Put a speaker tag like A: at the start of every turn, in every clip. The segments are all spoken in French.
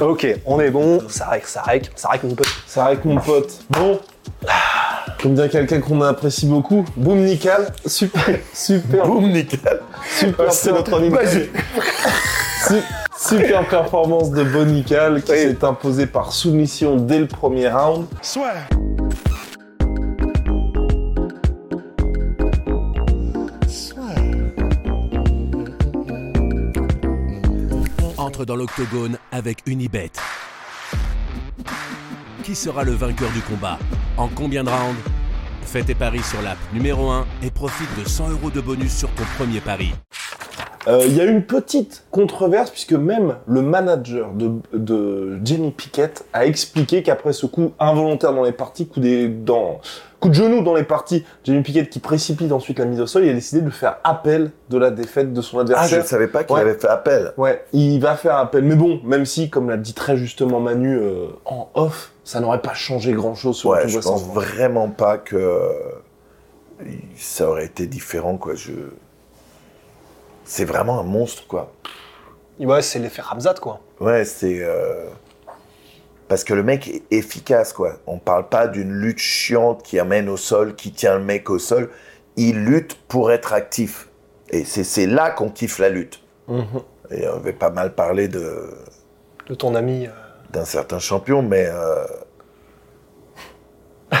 A: Ok, on est bon. Ça règle, ça règle, ça règle mon pote.
B: Ça avec mon pote. Bon. Comme dirait quelqu'un qu'on apprécie beaucoup. Boom nickel. Super. Super.
C: Boum, nickel.
B: Super.
A: C'est notre.
B: Su- Super performance de Bonical qui
A: Oui.
B: s'est imposé par soumission dès le premier round.
D: entre dans l'octogone avec Unibet. Qui sera le vainqueur du combat En combien de rounds Fais tes paris sur l'app numéro 1 et profite de 100 euros de bonus sur ton premier pari.
B: Euh, Il y a une petite controverse puisque même le manager de, de Jenny Pickett a expliqué qu'après ce coup involontaire dans les parties, coup, des, dans, coup de genou dans les parties, Jenny Pickett qui précipite ensuite la mise au sol, il a décidé de faire appel de la défaite de son
C: Ah, je
B: adversaire.
C: ne savais pas qu'il
B: Ouais.
C: avait fait appel.
B: Ouais, il va faire appel. Mais bon, même si, comme l'a dit très justement Manu euh, en off, ça n'aurait pas changé grand-chose sur
C: Ouais, je pense vraiment pas que ça aurait été différent, quoi. Je... C'est vraiment un monstre, quoi.
A: Ouais, c'est l'effet Ramzat, quoi.
C: Ouais, c'est... euh, Parce que le mec est efficace, quoi. On parle pas d'une lutte chiante qui amène au sol, qui tient le mec au sol. Il lutte pour être actif. Et c'est là qu'on kiffe la lutte.
B: Mhm.
C: Et on avait pas mal parlé de
A: De ton ami. euh,
C: d'un certain champion, mais euh,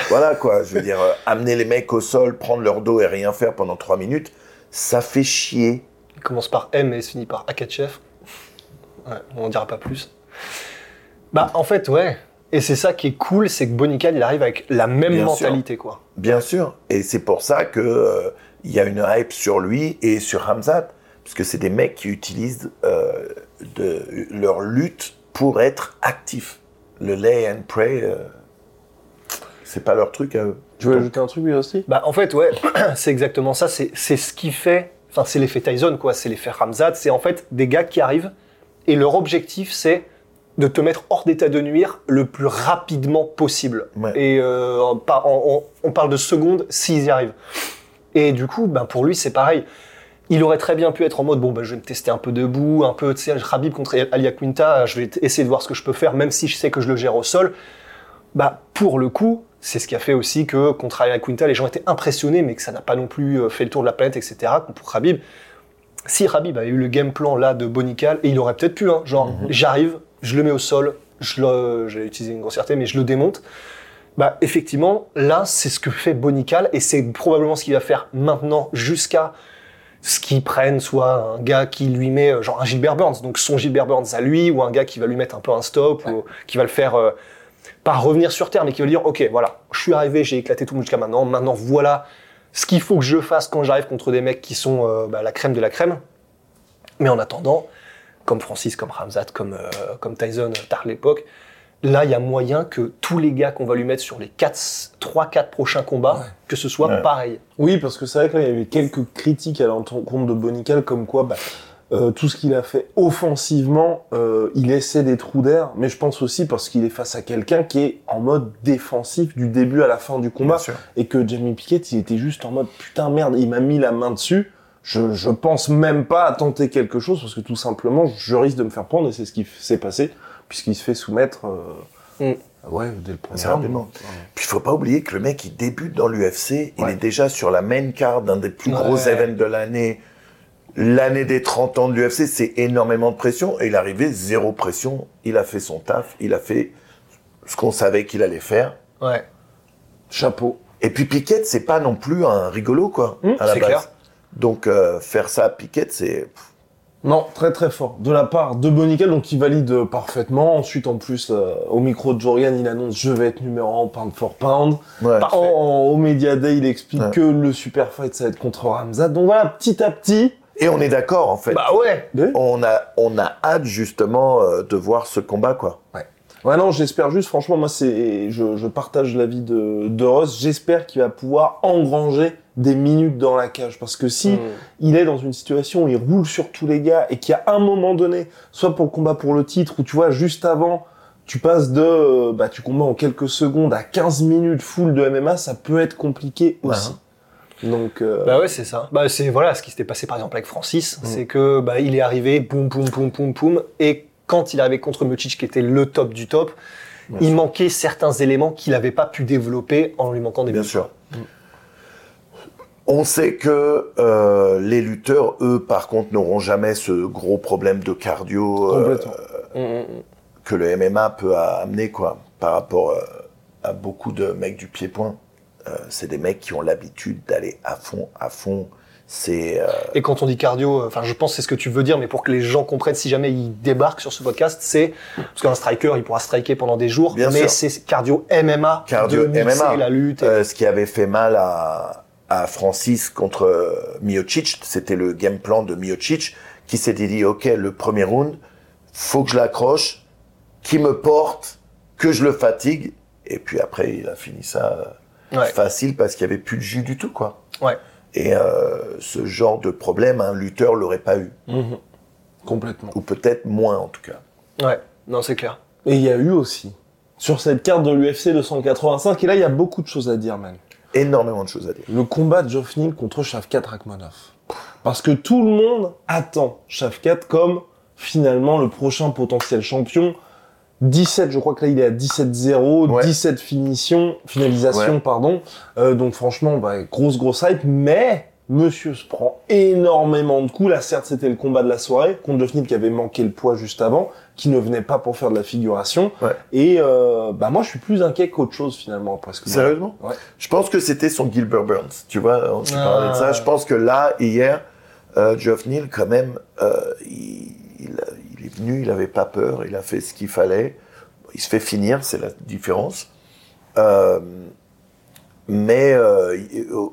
C: voilà quoi. Je veux dire, amener les mecs au sol, prendre leur dos et rien faire pendant trois minutes, ça fait chier.
A: Il commence par M et se finit par Akachev. Ouais, on en dira pas plus. Bah, en fait, ouais. Et c'est ça qui est cool, c'est que Bonical, il arrive avec la même
C: Bien
A: mentalité, quoi.
C: Bien sûr. Et c'est pour ça que euh, il y a une hype sur lui et sur Hamzat, parce que c'est des mecs qui utilisent euh, de, leur lutte pour être actifs. Le lay and pray, euh, c'est pas leur truc à eux.
B: Tu veux ajouter un truc lui aussi?
A: Bah, en fait, ouais, c'est exactement ça. C'est c'est ce qui fait. Enfin, c'est l'effet Tyson, quoi. C'est l'effet Ramzat. C'est en fait des gars qui arrivent et leur objectif, c'est de te mettre hors d'état de nuire le plus rapidement possible.
C: Ouais.
A: Et euh, on, on- on parle de secondes s'ils y arrivent. Et du coup, ben, pour lui, c'est pareil. Il aurait très bien pu être en mode bon, ben, je vais me tester un peu debout, un peu, tu sais, Khabib contre Alia Quinta, je vais essayer de voir ce que je peux faire, même si je sais que je le gère au sol. Bah, pour le coup, c'est ce qui a fait aussi que contre Alia Quinta, les gens étaient impressionnés, mais que ça n'a pas non plus euh, fait le tour de la planète, etc. Pour Khabib. Si Khabib avait eu le game plan là de Bonical, et il aurait peut-être pu, hein, genre, j'arrive, je le mets au sol, je le, j'ai utilisé une grossièreté, mais je le démonte. Bah, effectivement, là, c'est ce que fait Bonical, et c'est probablement ce qu'il va faire maintenant jusqu'à ce qu'il prenne soit un gars qui lui met, euh, genre un Gilbert Burns, donc son Gilbert Burns à lui, ou un gars qui va lui mettre un peu un stop, ou qui va le faire, euh, pas revenir sur terre, mais qui va lui dire, ok, voilà, je suis arrivé, j'ai éclaté tout le monde jusqu'à maintenant, maintenant voilà ce qu'il faut que je fasse quand j'arrive contre des mecs qui sont euh, bah, la crème de la crème. Mais en attendant, comme Francis, comme Ramzat, comme, euh, comme Tyson, euh, tard l'époque, là, il y a moyen que tous les gars qu'on va lui mettre sur les 3-4 prochains combats, que ce soit
C: Ouais.
A: pareil.
B: Oui, parce que c'est vrai que là, il y avait quelques critiques à l'encontre de Bonical, comme quoi bah, euh, tout ce qu'il a fait offensivement, euh, il essaie des trous d'air, mais je pense aussi parce qu'il est face à quelqu'un qui est en mode défensif du début à la fin du combat, et que Jamie Pickett, il était juste en mode putain merde, il m'a mis la main dessus. Je, je pense même pas à tenter quelque chose parce que tout simplement, je risque de me faire prendre et c'est ce qui s'est passé puisqu'il se fait soumettre. euh, Ouais, dès le premier
C: rapidement. Puis il faut pas oublier que le mec, il débute dans l'UFC, il est déjà sur la main card d'un des plus
A: Ouais.
C: gros événements de l'année. L'année des 30 ans de l'UFC, c'est énormément de pression. Et il est arrivé zéro pression. Il a fait son taf, il a fait ce qu'on savait qu'il allait faire.
A: Ouais.
B: Chapeau.
C: Et puis Piquet, c'est pas non plus un rigolo, quoi,
A: Mmh,
C: à la
A: c'est
C: base.
A: clair.
C: Donc euh, faire ça à Piquet, c'est...
B: Non, très très fort. De la part de Bonical, donc il valide euh, parfaitement. Ensuite, en plus, euh, au micro de Jorian, il annonce je vais être numéro 1 pound for pound.
C: Ouais.
B: En- en- au Media Day, il explique
C: Ouais.
B: que le super fight, ça va être contre Ramzat. Donc voilà, petit à petit,
C: Et on est d'accord, en fait.
A: Bah ouais.
C: On a, on a hâte, justement, euh, de voir ce combat, quoi.
B: Ouais, non, j'espère juste, franchement, moi, c'est, je, je partage l'avis de, de Ross. J'espère qu'il va pouvoir engranger des minutes dans la cage. Parce que si
A: Mm.
B: il est dans une situation où il roule sur tous les gars et qu'il y a un moment donné, soit pour le combat pour le titre, ou tu vois, juste avant, tu passes de, euh, bah, tu combats en quelques secondes à 15 minutes full de MMA, ça peut être compliqué aussi. Donc, euh,
A: Bah ouais, c'est ça. Bah c'est voilà ce qui s'était passé par exemple avec Francis,
B: Mm.
A: c'est que bah il est arrivé, boum boum boum boum boum, et quand il est arrivé contre Miocic qui était le top du top, il manquait certains éléments qu'il n'avait pas pu développer en lui manquant des
C: Bien sûr. On sait que euh, les lutteurs, eux, par contre, n'auront jamais ce gros problème de cardio euh.
A: Mm, mm,
C: que le MMA peut amener, quoi, par rapport à beaucoup de mecs du pied-point. Euh, c'est des mecs qui ont l'habitude d'aller à fond, à fond. C'est euh,
A: Et quand on dit cardio, euh, enfin je pense c'est ce que tu veux dire, mais pour que les gens comprennent si jamais ils débarquent sur ce podcast, c'est parce qu'un striker il pourra striker pendant des jours,
C: Bien
A: mais c'est cardio MMA,
C: cardio
A: de
C: MMA.
A: la lutte. et-
C: Euh, ce qui avait fait mal à, à Francis contre Miocic, c'était le game plan de Miocic qui s'était dit ok le premier round, faut que je l'accroche, qui me porte, que je le fatigue, et puis après il a fini ça euh,
A: Ouais.
C: facile parce qu'il y avait plus de jus du tout quoi.
A: Ouais.
C: Et euh, ce genre de problème, un lutteur l'aurait pas eu,
B: mhm. complètement.
C: ou peut-être moins en tout cas.
A: Ouais, non c'est clair.
B: Et il y a eu aussi, sur cette carte de l'UFC 285, et là, il y a beaucoup de choses à dire, man.
C: Énormément de choses à dire.
B: Le combat de Geoff Neal contre Shavkat Rakhmonov. Parce que tout le monde attend Shavkat comme finalement le prochain potentiel champion. 17, je crois que là il est à 17-0,
C: Ouais.
B: 17 finitions, finalisation,
C: Ouais.
B: pardon. Euh, donc franchement, bah, grosse grosse hype, mais monsieur se prend énormément de coups. Là certes c'était le combat de la soirée contre Geoff Neal qui avait manqué le poids juste avant, qui ne venait pas pour faire de la figuration.
C: Ouais.
B: Et euh, bah moi je suis plus inquiet qu'autre chose finalement après ce que
C: Sérieusement
B: Ouais.
C: Je pense que c'était son Gilbert Burns. Tu vois, on s'est parlé de
A: Ah.
C: ça. Je pense que là, hier, euh, Geoff Neal, quand même, euh, il, il est venu, il n'avait pas peur, il a fait ce qu'il fallait. Il se fait finir, c'est la différence. Euh, mais euh,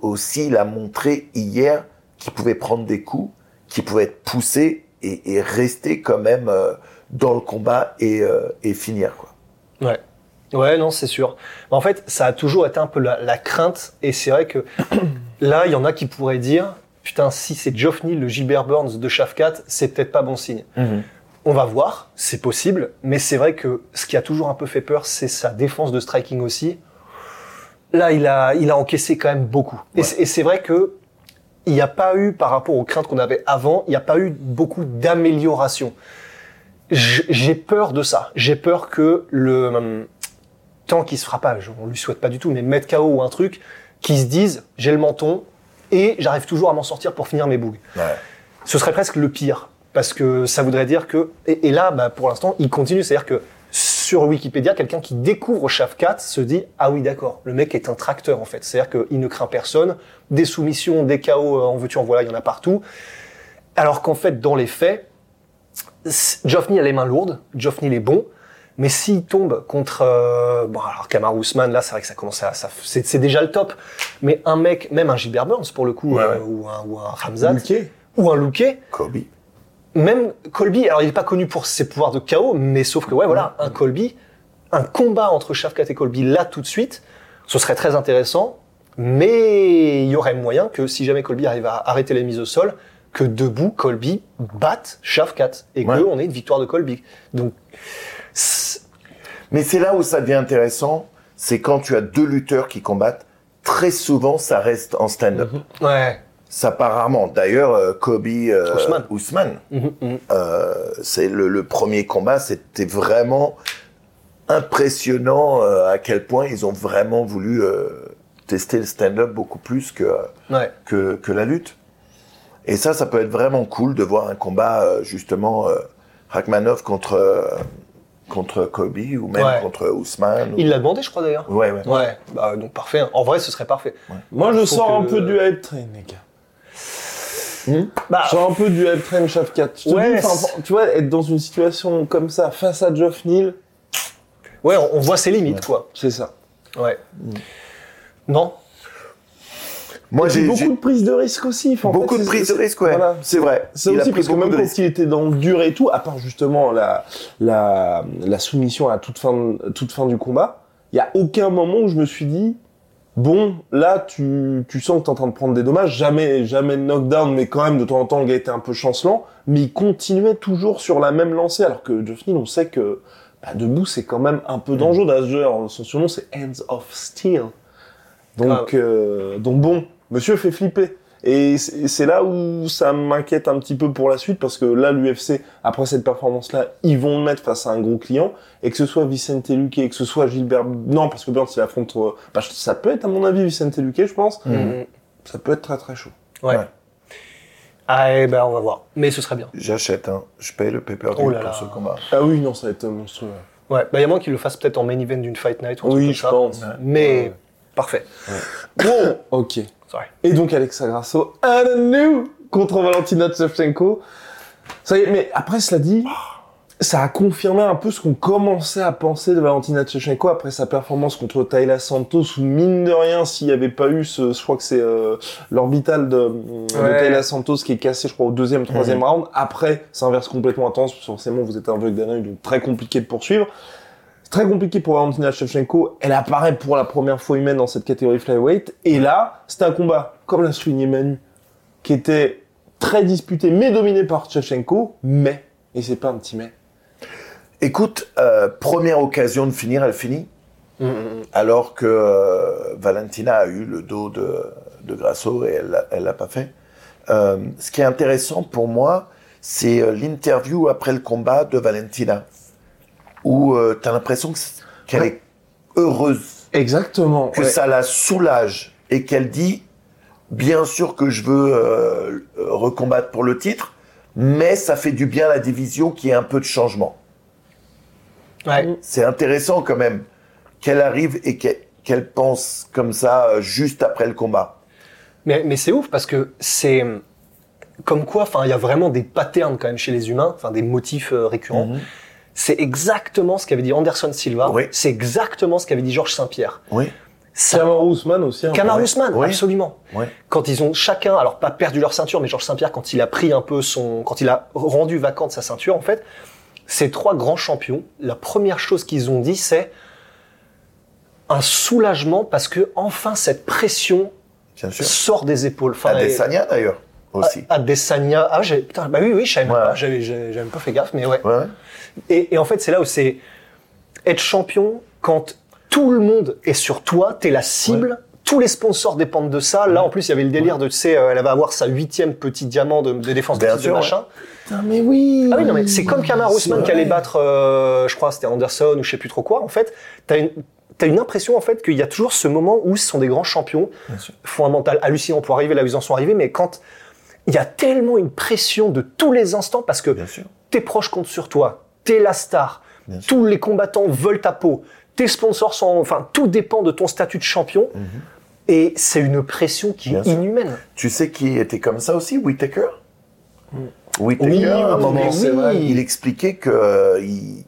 C: aussi, il a montré hier qu'il pouvait prendre des coups, qu'il pouvait être poussé et, rester quand même euh, dans le combat et, et finir. Quoi.
A: Ouais. Ouais, non, c'est sûr. En fait, ça a toujours été un peu la, la crainte, et c'est vrai que là, il y en a qui pourraient dire, putain, si c'est Geoff Neal, le Gilbert Burns de Shafkat, c'est peut-être pas bon signe. On va voir, c'est possible, mais c'est vrai que ce qui a toujours un peu fait peur, c'est sa défense de striking aussi. Là, il a, il a encaissé quand même beaucoup. Et
C: Ouais.
A: c'est- Et c'est vrai que il n'y a pas eu, par rapport aux craintes qu'on avait avant, il n'y a pas eu beaucoup d'amélioration. J'ai peur de ça. J'ai peur que le tant qu'il se fera pas, je- on lui souhaite pas du tout, mais mettre KO ou un truc, qui se dise j'ai le menton et j'arrive toujours à m'en sortir pour finir mes bougs.
C: Ouais.
A: Ce serait presque le pire parce que ça voudrait dire que et, et là, bah, pour l'instant, il continue, c'est-à-dire que sur Wikipédia, quelqu'un qui découvre Shafkat se dit ah oui d'accord, le mec est un tracteur en fait, c'est-à-dire qu'il ne craint personne, des soumissions, des KO, euh, en veux-tu en voilà, il y en a partout. Alors qu'en fait, dans les faits, Neal a les mains lourdes, Geoff Neal est bon, mais s'il tombe contre, euh, bon alors Kamar Ousmane, là c'est vrai que ça commence à, ça, c'est, c'est déjà le top, mais un mec, même un Gilbert Burns pour le coup,
C: Ouais,
A: euh,
C: ouais.
A: ou un, ou un Ramzat,
B: Luquet.
A: ou un Luque,
C: Kobe.
A: même Colby, alors il est pas connu pour ses pouvoirs de KO, mais sauf que ouais voilà, un Colby, un combat entre Shafkat et Colby là tout de suite, ce serait très intéressant, mais il y aurait moyen que si jamais Colby arrive à arrêter les mises au sol, que debout Colby batte Shafkat et
C: Ouais.
A: que on ait une victoire de Colby. Donc
C: Mais c'est là où ça devient intéressant, c'est quand tu as deux lutteurs qui combattent, très souvent ça reste en stand-up.
A: ouais,
C: Ça part rarement. D'ailleurs, euh, Kobe euh,
A: Ousmane.
C: Ousmane,
A: Mhm, mhm.
C: euh, c'est le, le premier combat, c'était vraiment impressionnant euh, à quel point ils ont vraiment voulu euh, tester le stand-up beaucoup plus que,
A: ouais.
C: que, que la lutte. Et ça, ça peut être vraiment cool de voir un combat justement euh, Rachmanov contre euh, contre Kobe ou même
A: Ouais.
C: contre Ousmane. ou-
A: Il l'a demandé, je crois d'ailleurs.
C: Ouais, ouais.
A: Ouais, bah, donc parfait. En vrai, ce serait parfait.
B: Moi, je
A: Faut
B: sors un peu du hype train, les gars.
A: Bah,
B: Je sors un peu du hype train Shafkat. Je te
A: Ouais,
B: dis, enfin,
A: c'est-
B: tu vois, être dans une situation comme ça, face à Geoff Neal,
A: ouais, on, on voit ses limites, quoi.
B: c'est ça.
A: Ouais. Non
C: Moi, j'ai
B: beaucoup de prises de risques aussi. Enfin, en
C: beaucoup
B: fait,
C: de
B: c'est-
C: prises de
B: c'est-
C: risque, ouais.
B: voilà.
C: C'est vrai. A
B: aussi,
C: pris
B: parce que même quand il était dans le dur et tout, à part justement la, la, la soumission à toute fin, toute fin du combat, il y a aucun moment où je me suis dit, bon, là, tu, tu sens que t'es en train de prendre des dommages, jamais, jamais de knockdown, mais quand même, de temps en temps, le gars était un peu chancelant, mais il continuait toujours sur la même lancée, alors que Neal, on sait que, bah, debout, c'est quand même un peu dangereux, d'ailleurs, son surnom, c'est Hands of Steel. Donc, euh, donc bon, monsieur fait flipper. Et c'est là où ça m'inquiète un petit peu pour la suite, parce que là, l'UFC, après cette performance-là, ils vont le mettre face à un gros client, et que ce soit Vicente Luque, que ce soit Gilbert... Non, parce que Burns, il affronte... euh, Bah, ça peut être, à mon avis, Vicente Luque, je pense.
A: Mhm.
B: Ça peut être très très chaud.
A: Ouais.
C: Ouais.
A: Ah, eh ben, on va voir. Mais ce serait bien.
C: J'achète, hein. Je paye le pay-per-view
A: Oh
C: pour
A: là.
C: ce combat.
B: Ah oui, non, ça va être monstrueux.
A: Ouais. Bah, il y a moins qu'il le fasse peut-être en main event d'une fight night ou un
B: Oui,
A: truc
B: je
A: comme ça.
B: pense.
A: Mais,
B: Ouais.
A: parfait.
B: Bon, ok.
A: Sorry.
B: Et donc Alexa Grasso, un new contre Valentina Shevchenko. Ça y est, mais après cela dit, ça a confirmé un peu ce qu'on commençait à penser de Valentina Shevchenko après sa performance contre Tayla Santos, où mine de rien, s'il n'y avait pas eu ce, je crois que c'est euh, l'orbital de, de. Tayla Santos qui est cassé, je crois, au deuxième, troisième round. Après, ça inverse complètement intense, forcément, vous êtes aveugle d'un donc très compliqué de poursuivre. C'est très compliqué pour Valentina Shevchenko. Elle apparaît pour la première fois humaine dans cette catégorie flyweight. Et là, c'était un combat, comme l'a souligné Manu, qui était très disputé, mais dominé par Shevchenko. Mais, et c'est pas un petit mais,
C: Écoute, euh, première occasion de finir, elle finit.
A: Mhm.
C: Alors que euh, Valentina a eu le dos de, de Grasso et elle elle l'a pas fait. Euh, ce qui est intéressant pour moi, c'est l'interview après le combat de Valentina, où tu as l'impression qu'elle
B: Ouais.
C: est heureuse,
B: Exactement.
C: que
B: ouais.
C: ça la soulage et qu'elle dit, bien sûr que je veux euh, euh, recombattre pour le titre, mais ça fait du bien à la division qui ait un peu de changement.
A: Ouais.
C: C'est intéressant quand même qu'elle arrive et qu'elle pense comme ça euh, juste après le combat.
A: Mais, mais c'est ouf parce que c'est comme quoi, enfin, il y a vraiment des patterns quand même chez les humains, enfin des motifs euh, récurrents.
C: Mhm.
A: C'est exactement ce qu'avait dit Anderson Silva.
C: Oui.
A: C'est exactement ce qu'avait dit Georges Saint-Pierre.
C: Oui,
A: Ça-
B: aussi. hein.
A: Kamar
C: Ouais. Oui.
A: absolument.
C: oui.
A: Quand ils ont chacun, alors pas perdu leur ceinture, mais Georges Saint-Pierre, quand il a pris un peu son, quand il a rendu vacante sa ceinture, en fait, ces trois grands champions, la première chose qu'ils ont dit, c'est un soulagement parce que enfin cette pression
C: Bien sûr.
A: sort des épaules. Enfin,
C: Adesanya d'ailleurs aussi.
A: Adesanya. Ah, j'ai, putain, bah oui, oui, je savais
C: Ouais.
A: pas. J'avais, pas fait gaffe, mais ouais. Et, et en fait, c'est là où c'est être champion quand tout le monde est sur toi, t'es la cible. Tous les sponsors dépendent de ça. Là, en plus, il y avait le délire de, tu sais, euh, elle va avoir sa huitième petit diamant de, de défense de
C: Bien
A: titre, de
C: sûr,
A: machin.
B: Putain, mais oui.
A: Ah oui, non, mais c'est comme Kamar Ousmane qui allait battre, euh, je crois, c'était Anderson ou je sais plus trop quoi. En fait, t'as une, t'as une impression, en fait, qu'il y a toujours ce moment où ce sont des grands champions.
C: Bien sûr.
A: Fondamental, hallucinant pour arriver là où ils en sont arrivés, mais quand il y a tellement une pression de tous les instants parce que
C: Bien sûr.
A: tes proches comptent sur toi, t'es la star,
C: Bien sûr.
A: tous les combattants veulent ta peau, tes sponsors sont, enfin, tout dépend de ton statut de champion. Et c'est une pression qui
C: Mhm. Bien
A: est
C: sûr.
A: inhumaine.
C: Tu sais qui était comme ça aussi, Whittaker Whittaker,
B: Oui,
C: à un
B: oui,
C: moment,
B: oui, vrai.
C: il expliquait que euh, il,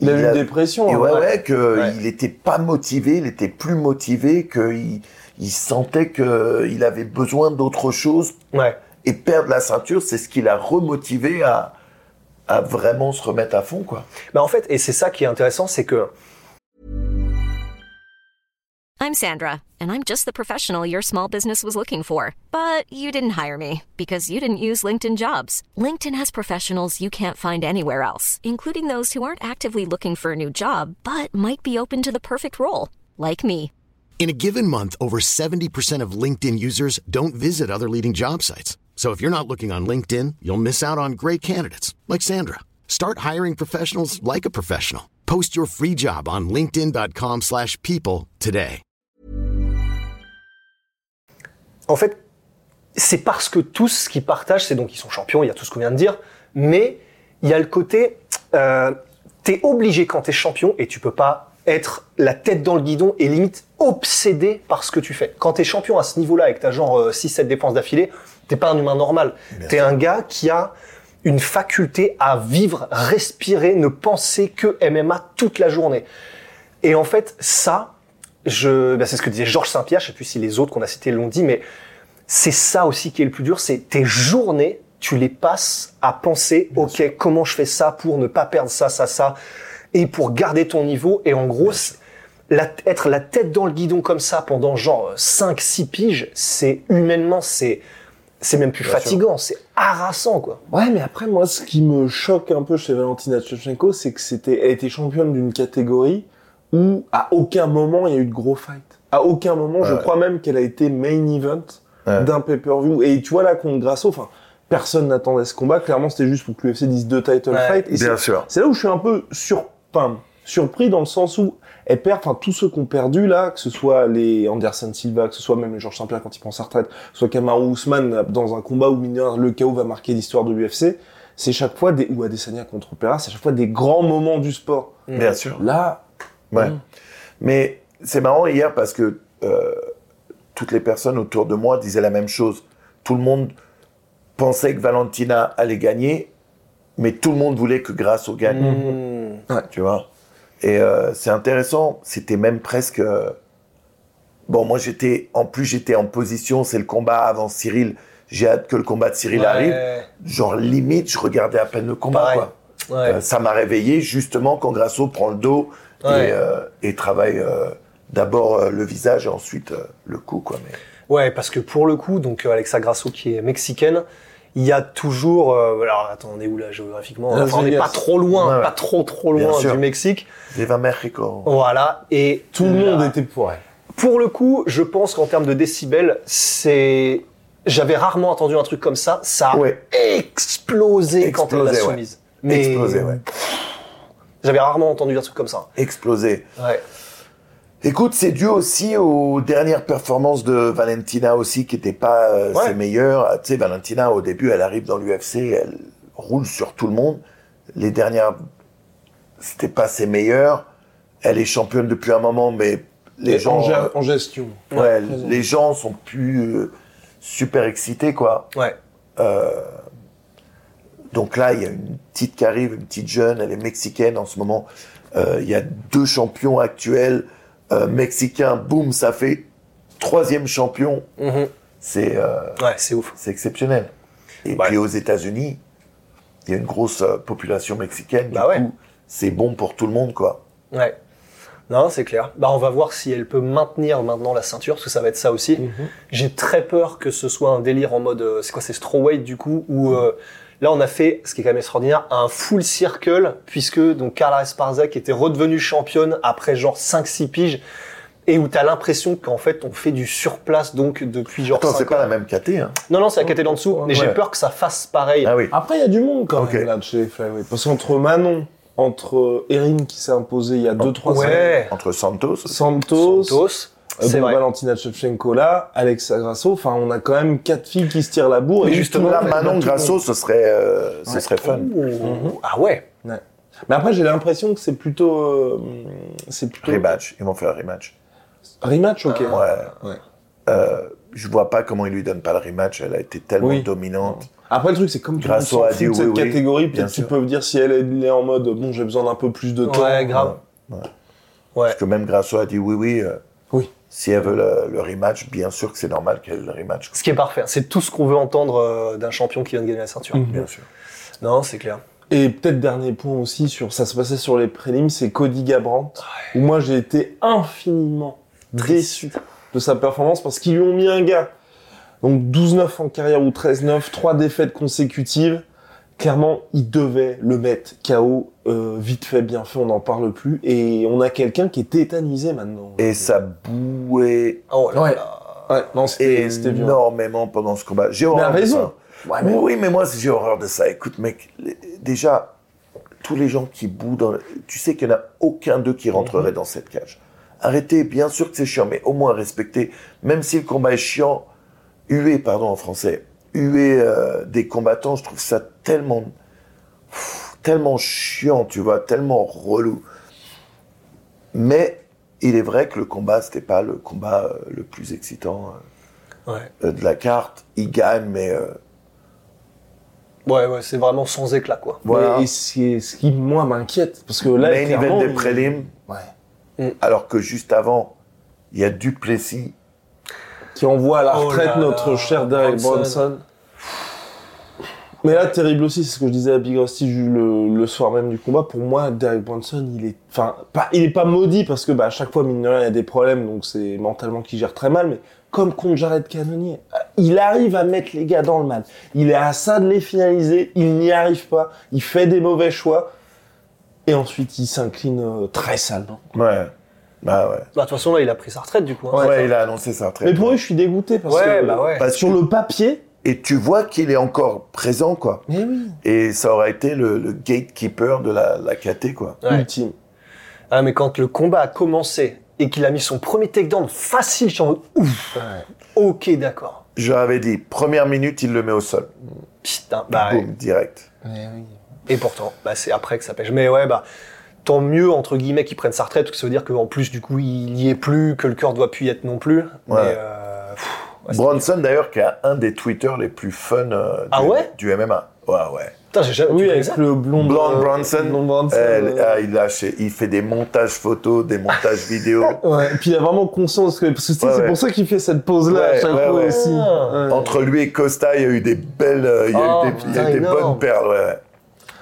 B: Il a eu une dépression.
C: Et
B: hein,
C: ouais,
B: ouais.
C: ouais, que
A: Ouais.
C: il était pas motivé, il était plus motivé, qu'il il sentait que il avait besoin d'autre chose
A: Ouais.
C: Et perdre la ceinture, c'est ce qui l'a remotivé à, à vraiment se remettre à fond, quoi.
A: Bah en fait, et c'est ça qui est intéressant, c'est que
E: I'm Sandra, and I'm just the professional your small business was looking for. But you didn't hire me because you didn't use LinkedIn jobs. LinkedIn has professionals you can't find anywhere else, including those who aren't actively looking for a new job but might be open to the perfect role, like me.
F: In a given month, over 70% of LinkedIn users don't visit other leading job sites. So if you're not looking on LinkedIn, you'll miss out on great candidates like Sandra. Start hiring professionals like a professional. Post your free job on linkedin.com/people today.
A: en fait, c'est parce que tous ce qu'ils partagent, c'est donc ils sont champions, il y a tout ce qu'on vient de dire, mais il y a le côté, euh, t'es obligé quand t'es champion et tu peux pas être la tête dans le guidon et limite obsédé par ce que tu fais. Quand t'es champion à ce niveau-là et que t'as genre euh, 6-7 défenses d'affilée, t'es pas un humain normal. T'es un gars qui a une faculté à vivre, respirer, ne penser que MMA toute la journée. Et en fait, ça, je, ben, c'est ce que disait Georges Saint-Pierre, je sais plus si les autres qu'on a cités l'ont dit, mais c'est ça aussi qui est le plus dur, c'est tes journées, tu les passes à penser, ok, comment je fais ça pour ne pas perdre ça, ça, ça, et pour garder ton niveau. Et en gros, la- être la tête dans le guidon comme ça pendant genre 5, 6 piges, c'est humainement, c'est c'est même plus
C: Bien
A: fatigant, c'est harassant quoi.
B: Ouais, mais après, moi, ce qui me choque un peu chez Valentina Shevchenko, c'est que c'était, elle était championne d'une catégorie où, à aucun moment, il y a eu de gros fight. À aucun moment, je crois même qu'elle a été main event
C: Ouais.
B: d'un pay-per-view. Et tu vois, là, contre Grasso, enfin, personne n'attendait ce combat. Clairement, c'était juste pour que l'UFC dise deux title
A: Ouais.
B: fights. Et
C: Bien sûr.
B: c'est là où je suis un peu sur, surpris dans le sens où elle perd, enfin, tous ceux qui ont perdu là, que ce soit les Anderson Silva, que ce soit même les Georges Saint-Pierre quand il prend sa retraite, soit Kamaru Usman dans un combat où mineur, le chaos va marquer l'histoire de l'UFC, c'est chaque fois des, ou Adesanya contre Pereira, c'est chaque fois des grands moments du sport.
C: Bien sûr.
B: Là,
C: Ouais.
B: Mm.
C: Mais c'est marrant hier parce que euh, toutes les personnes autour de moi disaient la même chose. Tout le monde pensait que Valentina allait gagner, mais tout le monde voulait que Grasso gagne.
A: Mmh.
C: Tu vois? Et euh, c'est intéressant. C'était même presque. euh, Bon, moi j'étais. En plus, j'étais en position. C'est le combat avant Cyril. J'ai hâte que le combat de Cyril
A: Ouais.
C: arrive. Genre, limite, je regardais à peine le combat.
A: Pareil.
C: Quoi.
A: Ouais.
C: Euh, ça m'a réveillé justement quand Grasso prend le dos
A: Ouais.
C: et, euh, et travaille euh, d'abord le visage et ensuite le cou. Quoi. Mais...
A: Ouais, parce que pour le coup, donc Alexa Grasso qui est mexicaine, il y a toujours. euh, alors attends, on est où là géographiquement
B: Las
A: Enfin, on n'est pas trop loin,
C: Ouais,
A: pas trop trop loin du Mexique.
C: Viva Mexico.
A: Voilà. Et
B: tout le monde était pour elle.
A: Pour le coup, je pense qu'en termes de décibels, c'est. J'avais rarement entendu un truc comme ça. Ça a
C: Ouais.
A: explosé, quand elle l'a
C: Explosé, ouais.
A: soumise. Mais
C: Explosé, ouais.
A: J'avais rarement entendu un truc comme ça.
C: Explosé.
A: Ouais.
C: Écoute, c'est dû aussi aux dernières performances de Valentina aussi, qui n'étaient pas euh,
A: Ouais.
C: ses meilleures. Tu sais, Valentina, au début, elle arrive dans l'UFC, elle roule sur tout le monde. Les dernières, c'était pas ses meilleures. Elle est championne depuis un moment, mais les
B: Et
C: gens,
B: en, ge-
C: euh,
B: en gestion.
C: ouais, les gens sont plus euh, super excités, quoi.
A: Ouais.
C: Donc là, il y a une petite qui arrive, une petite jeune, elle est mexicaine en ce moment. Il y a deux champions actuels euh, mexicains. Boum, ça fait troisième champion.
A: Mhm.
C: C'est euh,
A: Ouais, c'est ouf.
C: c'est exceptionnel. Et
A: Ouais.
C: puis aux États-Unis, il y a une grosse euh, population mexicaine. Du
A: Bah ouais.
C: coup, c'est bon pour tout le monde, quoi.
A: Ouais. Non, c'est clair. Bah, on va voir si elle peut maintenir maintenant la ceinture, parce que ça va être ça aussi.
B: Mhm.
A: J'ai très peur que ce soit un délire en mode, c'est quoi, c'est strawweight du coup, où euh, là on a fait, ce qui est quand même extraordinaire, un full circle, puisque donc Carla Esparza qui était redevenue championne après genre 5-6 piges, et où t'as l'impression qu'en fait on fait du surplace donc depuis genre
C: Attends,
A: 5
C: c'est
A: ans.
C: pas la même KT, hein.
A: Non, non, c'est la catégorie en dessous, mais j'ai peur que ça fasse pareil.
C: Ah oui.
B: Après, il y a du monde quand même là de chez les Flyweight. Parce qu'entre Manon, entre Erin qui s'est imposé il y a 2-3 semaines,
A: ouais.
C: Entre Santos.
B: Santos,
A: Santos, c'est
B: donc
A: vrai.
B: Valentina Shevchenko là, Alexa Grasso, enfin on a quand même quatre filles qui se tirent la bourre.
A: Mais
B: et
A: justement,
C: Là, Manon Grasso, ce serait, euh, ce
B: Ouais.
C: serait fun.
A: Ouh. Ah ouais.
B: Ouais. Mais après j'ai l'impression que c'est plutôt, euh, c'est plutôt
C: Rematch. Ils vont faire un rematch.
B: rematch, ok.
C: Ouais.
B: Ouais.
C: Euh, je vois pas comment ils lui donnent pas le rematch. Elle a été tellement
B: Oui.
C: dominante.
B: Après le truc c'est comme tout le monde
C: Grasso
B: s'en
C: a
B: fout
C: dit
B: de
C: oui,
B: cette
C: oui,
B: catégorie,
C: bien
B: peut-être qu'ils
C: sûr.
B: peuvent dire si elle est en mode bon j'ai besoin d'un peu plus de temps.
A: Ouais, grave.
C: Ouais.
A: Ouais.
C: Parce que même Grasso a dit oui, oui. euh,
B: Oui.
C: Si elle veut le, le rematch, bien sûr que c'est normal qu'elle ait le rematch.
A: Ce qui est parfait. C'est tout ce qu'on veut entendre euh, d'un champion qui vient de gagner la ceinture.
B: Mhm.
C: Bien sûr.
A: Non, c'est clair.
B: Et peut-être dernier point aussi sur ça se passait sur les prélims, c'est Cody Gabrandt où moi j'ai été infiniment déçu de sa performance parce qu'ils lui ont mis un gars donc 12-9 en carrière ou 13-9, trois défaites consécutives. Clairement, il devait le mettre KO euh, vite fait, bien fait, on n'en parle plus et on a quelqu'un qui est tétanisé maintenant.
C: Et ça bouait
A: Oh là
B: Ouais.
A: là.
B: Ouais, non, c'était
C: énormément pendant ce combat. J'ai
B: Mais
C: horreur
B: à
C: de
B: raison.
C: ça.
B: Ouais, mais-
C: Oui, mais moi, j'ai horreur de ça. Écoute, mec, les- déjà, tous les gens qui bouent dans... le- Tu sais qu'il n'y en a aucun d'eux qui rentrerait
B: Mhm.
C: dans cette cage. Arrêtez, bien sûr que c'est chiant, mais au moins respectez, même si le combat est chiant, huer, pardon en français, huer euh, des combattants, je trouve ça tellement... pff, tellement chiant, tu vois, tellement relou. Mais il est vrai que le combat, c'était pas le combat euh, le plus excitant euh,
A: Ouais.
C: euh, de la carte. Il gagne, mais... euh,
A: Ouais, ouais, c'est vraiment sans éclat, quoi.
C: Voilà.
B: Mais- Et c'est ce qui, moi, m'inquiète. Parce que là,
C: main event des
B: il-
C: prélims,
B: Ouais.
C: alors que juste avant, il y a Duplessis.
B: Qui envoie à la
A: Oh
B: retraite
A: là
B: notre
A: là,
B: cher Derek
A: Bronson.
B: Bronson. Mais là, terrible aussi, c'est ce que je disais à Big Rusty le, le soir même du combat. Pour moi, Derek Bronson, il est, enfin, pas, il est pas maudit parce que bah, à chaque fois, mine de rien, il y a des problèmes, donc c'est mentalement qu'il gère très mal. Mais comme contre Jared Cannonier, il arrive à mettre les gars dans le mal. Il est à ça de les finaliser, il n'y arrive pas, il fait des mauvais choix, et ensuite il s'incline euh, très salement.
C: Ouais. Bah ouais.
A: Bah, de toute façon, là, il a pris sa retraite, du coup. hein.
C: Ouais, il a annoncé ça très
B: Mais pour lui, je suis dégoûté parce
A: Ouais,
B: que
A: bah ouais.
C: Parce
B: sur le papier,
C: Et tu vois qu'il est encore présent, quoi.
B: mais oui,
C: Et ça aurait été le, le gatekeeper de la, la KT, quoi.
A: Ouais.
B: ultime.
A: Ah, mais quand le combat a commencé et qu'il a mis son premier takedown facile, je suis en mode ouf. Ok, d'accord.
C: Je leur avais dit, première minute, il le met au sol.
A: Putain, bah ouais.
C: Boum, direct.
A: Et pourtant, bah, c'est après que ça pêche. Mais ouais, bah, tant mieux, entre guillemets, qu'il prenne sa retraite, parce que ça veut dire qu'en plus, du coup, il n'y est plus, que le cœur doit plus y être non plus. Mais, euh, pff, ouais, c'est-
C: Bronson, d'ailleurs, qui a un des Twitter les plus fun euh, du,
A: Ah ouais?
C: du MMA. Ouais, ouais.
A: Putain, j'ai jamais
B: Oui, avec
A: ça
B: le blond
C: Blonde Bronson,
B: Blonde Bronson,
C: elle-
B: euh,
C: ah, il, lâche, il fait des montages photos, des montages vidéos.
B: Ouais, et puis il a vraiment conscience que parce que c'est
C: ouais.
B: pour ça qu'il fait cette pause là
C: Ouais,
B: à chaque
C: ouais,
B: fois
C: ouais.
B: aussi.
A: Ah.
B: Ouais.
C: Entre lui et Costa, il y a eu des belles, euh, il y a
A: Oh,
C: eu des, il y a
A: putain,
C: eu des bonnes perles, ouais, ouais.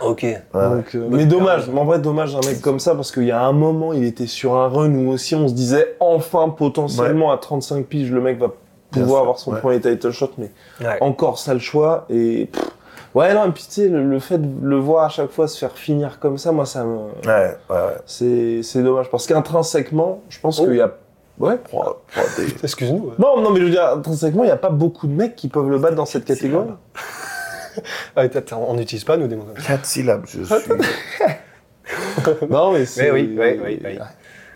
A: Ok.
C: Ouais.
B: Donc, euh, mais dommage, mais en vrai dommage un mec comme ça parce qu'il y a un moment il était sur un run où aussi on se disait enfin potentiellement à 35 piges le mec va pouvoir
C: sûr,
B: avoir son
C: ouais.
B: premier title shot mais
A: Ouais.
B: encore ça le choix et pff, ouais non et puis tu sais le, le fait de le voir à chaque fois se faire finir comme ça moi ça me
C: Ouais, ouais, ouais.
B: c'est c'est dommage parce qu'intrinsèquement je pense
A: Oh.
B: qu'il y a ouais
A: Excuse-nous. ouais.
B: non non mais je veux dire intrinsèquement il n'y a pas beaucoup de mecs qui peuvent le battre dans cette catégorie
A: Ah, attends, on n'utilise pas, nous, des mots comme ça.
C: Quatre syllabes, je suis.
B: non mais c'est
A: Mais oui, oui, oui, oui.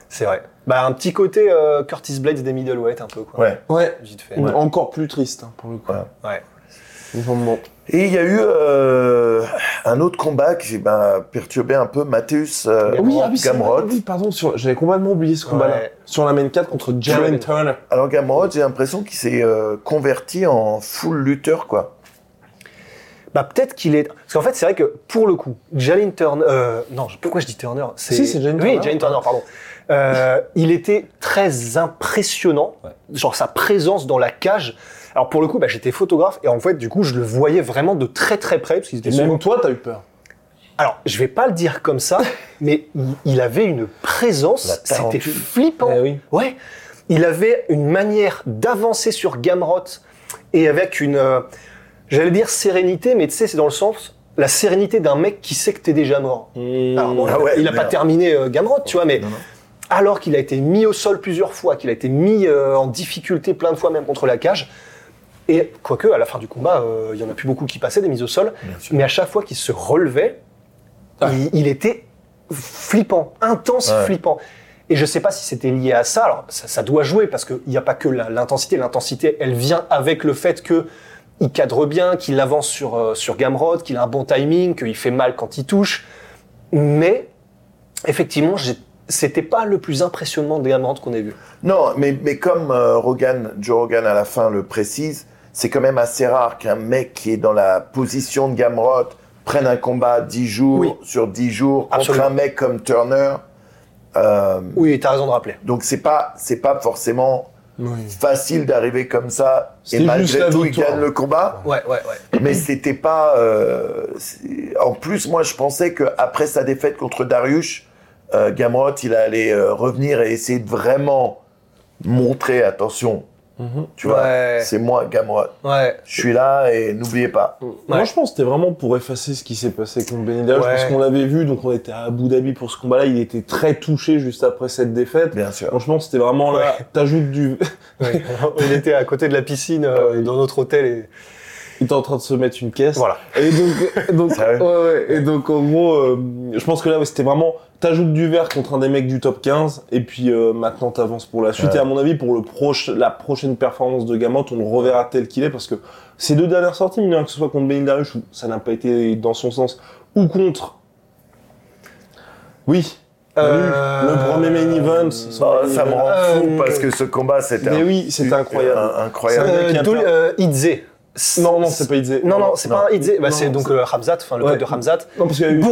A: C'est vrai. Bah, un petit côté euh, Curtis Blades des middleweight, un peu, quoi.
C: Ouais.
B: ouais
A: Vite fait.
B: Ouais. Encore plus triste hein, pour le coup.
C: Ouais.
A: Ouais.
B: Bon.
C: Et il y a eu euh, un autre combat qui m'a perturbé un peu, Matthäus euh.
B: Oui, ah oui, vrai,
C: Gamrot.
B: oui, pardon, sur- j'avais complètement oublié ce combat-là.
A: Ouais.
B: Sur la main 4 contre Jalen. Turner.
C: Alors Gamrot, j'ai l'impression qu'il s'est euh, converti en full lutteur, quoi.
A: Bah, peut-être qu'il est. Parce qu'en fait, c'est vrai que pour le coup, Jalen Turner. Euh, non, pourquoi je dis Turner?
B: Si, c'est Jalen
A: Oui,
B: Turner.
A: Jalen Turner, pardon. Euh, il était très impressionnant, genre sa présence dans la cage. Alors pour le coup, bah, j'étais photographe et en fait, du coup, je le voyais vraiment de très très près parce qu'il était
B: même toi, t'as eu peur.
A: Alors, je vais pas le dire comme ça, mais il, il avait une présence, c'était flippant.
B: Eh oui.
A: Ouais, il avait une manière d'avancer sur Gamrot et avec une, euh, j'allais dire sérénité, mais tu sais, c'est dans le sens la sérénité d'un mec qui sait que t'es déjà mort. Alors bon,
C: Ah ouais,
A: il a pas
C: merde.
A: terminé euh, Gamrot, tu vois, mais
C: Non, non.
A: alors qu'il a été mis au sol plusieurs fois, qu'il a été mis euh, en difficulté plein de fois même contre la cage. Et quoique, à la fin du combat, euh, il y en a plus beaucoup qui passaient des mises au sol, mais à chaque fois qu'il se relevait, il, il était flippant, intense,
C: Ouais.
A: flippant. Et je sais pas si c'était lié à ça. Alors, ça, ça doit jouer parce qu'il n'y a pas que l'intensité. L'intensité, elle vient avec le fait que il cadre bien, qu'il avance sur, euh, sur Gamrod, qu'il a un bon timing, qu'il fait mal quand il touche. Mais, effectivement, c'était pas le plus impressionnant des Gamrod qu'on ait vu.
C: Non, mais, mais comme euh, Rogan, Joe Rogan à la fin le précise, c'est quand même assez rare qu'un mec qui est dans la position de Gamrot prenne un combat 10 jours
A: Oui.
C: sur 10 jours contre
A: Absolument.
C: un mec comme Turner. Euh,
A: Oui, t'as raison de rappeler.
C: donc c'est pas c'est pas forcément facile d'arriver comme ça et malgré tout il gagne le combat.
A: Ouais, ouais, ouais.
C: Mais c'était pas. euh, en plus, moi, je pensais que après sa défaite contre Darius, euh, Gamrot, il allait euh, revenir et essayer de vraiment montrer, attention, tu vois,
A: Ouais.
C: c'est moi, Gamrot.
A: Ouais.
C: Je suis là et n'oubliez pas.
B: Moi, je pense que c'était vraiment pour effacer ce qui s'est passé contre
A: Ouais.
B: parce qu'on l'avait vu, donc on était à Abu Dhabi pour ce combat-là, il était très touché juste après cette défaite.
C: Bien sûr.
B: Franchement, c'était vraiment là,
A: Ouais.
B: t'ajoutes du...
A: Ouais. On était à côté de la piscine euh, dans notre hôtel et
B: il était en train de se mettre une caisse.
A: voilà.
B: Et donc, donc, ouais, ouais. Et donc, en gros, euh, je pense que là, ouais, c'était vraiment, t'ajoutes du vert contre un des mecs du top 15, et puis euh, maintenant t'avances pour la suite.
C: Ouais.
B: Et à mon avis, pour le proche, la prochaine performance de Gamot, on le reverra tel qu'il est, parce que ces deux dernières sorties, mine que ce soit contre Benil Darius, où ça n'a pas été dans son sens, ou contre. Oui.
A: Euh,
B: Le premier main event. main
C: ça me rend fou
A: Euh,
C: parce que ce combat, c'était
B: Mais
C: un-
B: oui, c'était incroyable.
C: un- incroyable.
B: Un
A: Euh, euh, Idze.
B: Non, non, c'est pas Idze.
A: Non, non, c'est pas un Idze. Bah, c'est donc
B: c'est-
A: euh, Hamzat, enfin le
B: Ouais.
A: pote de Hamzat.
B: Non, parce qu'il y a eu.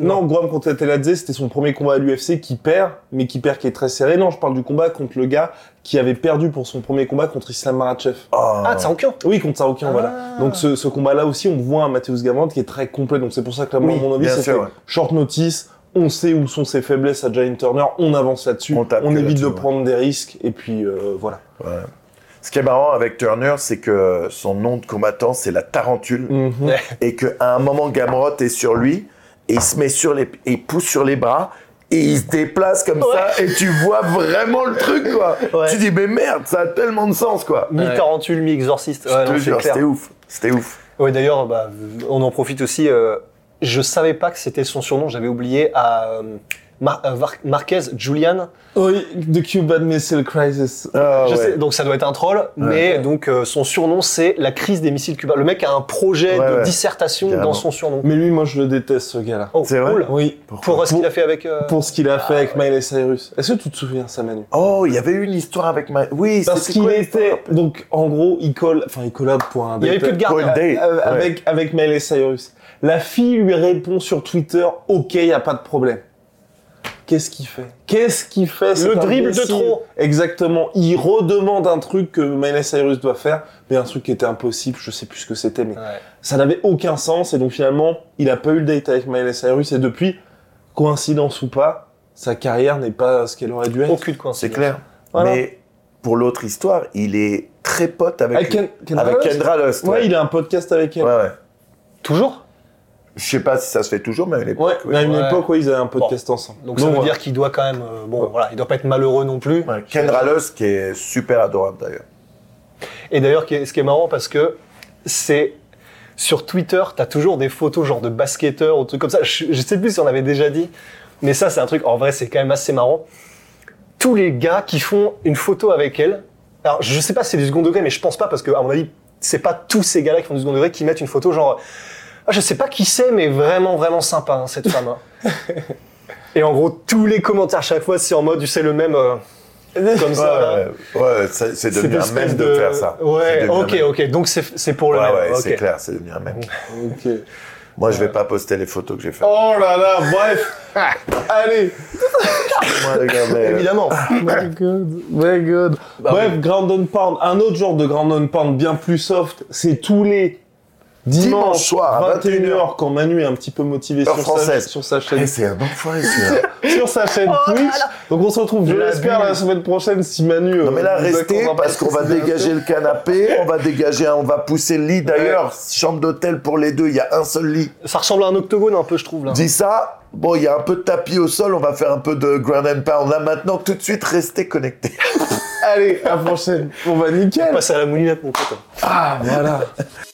B: Non, Guam contre Teladze, c'était son premier combat à l'UFC qui perd, mais qui perd qui est très serré. Non, je parle du combat contre le gars qui avait perdu pour son premier combat contre Islam Makhachev.
A: Ah, Tsaroukian.
B: Oui, contre Saroukian,
A: Ah.
B: voilà. Donc ce, ce combat-là aussi, on voit un Mathéus Gamrot qui est très complet. Donc c'est pour ça que là,
C: Oui,
B: à mon avis,
C: sûr, ouais.
B: short notice. On sait où sont ses faiblesses à Giant Turner. On avance là-dessus.
C: On
B: évite de
C: ouais.
B: prendre des risques. Et puis euh, voilà.
C: Ouais. Ce qui est marrant avec Turner, c'est que son nom de combattant, c'est la tarentule.
B: Mhm.
C: Et qu'à un moment, Gamrot est sur lui, et il se met sur les, et il pousse sur les bras, et il se déplace comme ça, et tu vois vraiment le truc, quoi.
A: Ouais.
C: Tu dis, mais merde, ça a tellement de sens, quoi.
A: Mi-tarentule, mi-exorciste. Ouais,
C: c'était ouf. C'était ouf.
A: Ouais, d'ailleurs, bah, on en profite aussi. euh, je savais pas que c'était son surnom, j'avais oublié à euh, Mar- euh, Marquez Julian.
B: Oui, The Cuban Missile Crisis.
C: Ah,
A: Je
C: ouais.
A: sais, donc ça doit être un troll, mais donc euh, son surnom c'est la crise des missiles cubains. Le mec a un projet
C: Ouais,
A: de
C: ouais.
A: dissertation
C: Carrément.
A: dans son surnom.
B: Mais lui, moi, je le déteste, ce gars-là.
A: Oh,
C: C'est vrai
A: cool.
B: Oui.
A: Pour euh, ce qu'il a fait avec. euh,
B: Pour ce qu'il a fait avec Miley Cyrus. Est-ce que tu te souviens, ça, Manu?
C: Oh, il y avait eu une histoire avec ma. Oui,
B: Parce qu'il était, donc en gros, il colle, enfin il collab pour un
A: Il y avait plus de garde.
B: Euh, avec avec Miley Cyrus. La fille lui répond sur Twitter, ok, y a pas de problème. Qu'est-ce qu'il fait? Qu'est-ce qu'il fait
A: Le dribble de trop.
B: Exactement. Il redemande un truc que Miley Cyrus doit faire, mais un truc qui était impossible. Je sais plus ce que c'était, mais
A: Ouais.
B: ça n'avait aucun sens. Et donc finalement, il a pas eu le date avec Miley Cyrus. Et depuis, coïncidence ou pas, sa carrière n'est pas ce qu'elle aurait dû être.
A: Aucune
C: C'est
A: coïncidence.
C: clair.
A: Voilà.
C: Mais pour l'autre histoire, il est très pote avec,
B: Avec Ken- Kendra
C: avec Kendra Lust.
B: Ouais, il a un podcast avec elle.
C: Ouais, ouais.
A: Toujours?
C: Je sais pas si ça se fait toujours, mais à l'époque.
B: Ouais, mais à une
A: Ouais.
B: époque, ouais, ils avaient un podcast ensemble.
A: Donc ça veut dire qu'il doit quand même. euh, bon, voilà, il doit pas être malheureux non plus.
C: Ouais, Kendra Lust, qui est super adorable d'ailleurs.
A: Et d'ailleurs, ce qui est marrant parce que c'est sur Twitter, t'as toujours des photos genre de basketteurs ou trucs comme ça. Je, je sais plus si on avait déjà dit, mais ça c'est un truc. En vrai, c'est quand même assez marrant. Tous les gars qui font une photo avec elle. Alors, je sais pas si c'est du second degré, mais je pense pas parce que à mon avis, c'est pas tous ces gars-là qui font du second degré qui mettent une photo genre. Ah, je sais pas qui c'est, mais vraiment vraiment sympa hein, cette femme. hein. Et en gros, tous les commentaires chaque fois, c'est en mode, tu sais, le même. euh, comme ça.
C: Ouais, c'est devenu un
A: espèce
C: de... faire ça.
A: Ouais, ok, ok. Donc c'est c'est pour le
C: Ouais,
A: même.
C: ouais,
A: ok.
C: c'est clair, c'est devenu un mème.
B: Ok.
C: Moi, je vais pas poster les photos que j'ai faites.
B: Oh là là, bref. Allez.
C: Moi, les gars, mais-
A: Évidemment.
B: My god, my god. Bref, Ground and Pound. Un autre genre de Ground and Pound bien plus soft, c'est tous les
C: Dimanche soir, à
B: 21h quand Manu est un petit peu motivé sur sa, sur sa
C: Eh,
B: chaîne,
C: c'est un enfoiré,
B: sur sa chaîne Twitch. Donc on se retrouve, je l'espère, la semaine prochaine si Manu.
C: Non mais là,
B: euh,
C: restez parce qu'on va dégager le canapé, on va dégager, on va pousser le lit. D'ailleurs, chambre d'hôtel pour les deux, il y a un seul lit.
A: Ça ressemble à un octogone un peu, je trouve là.
C: Dis ça. Bon, il y a un peu de tapis au sol, on va faire un peu de ground and pound. Là maintenant, tout de suite, restez connectés.
B: Allez, à la prochaine. On va nickel.
A: Passe à la moulinette, mon pote.
B: Ah, voilà.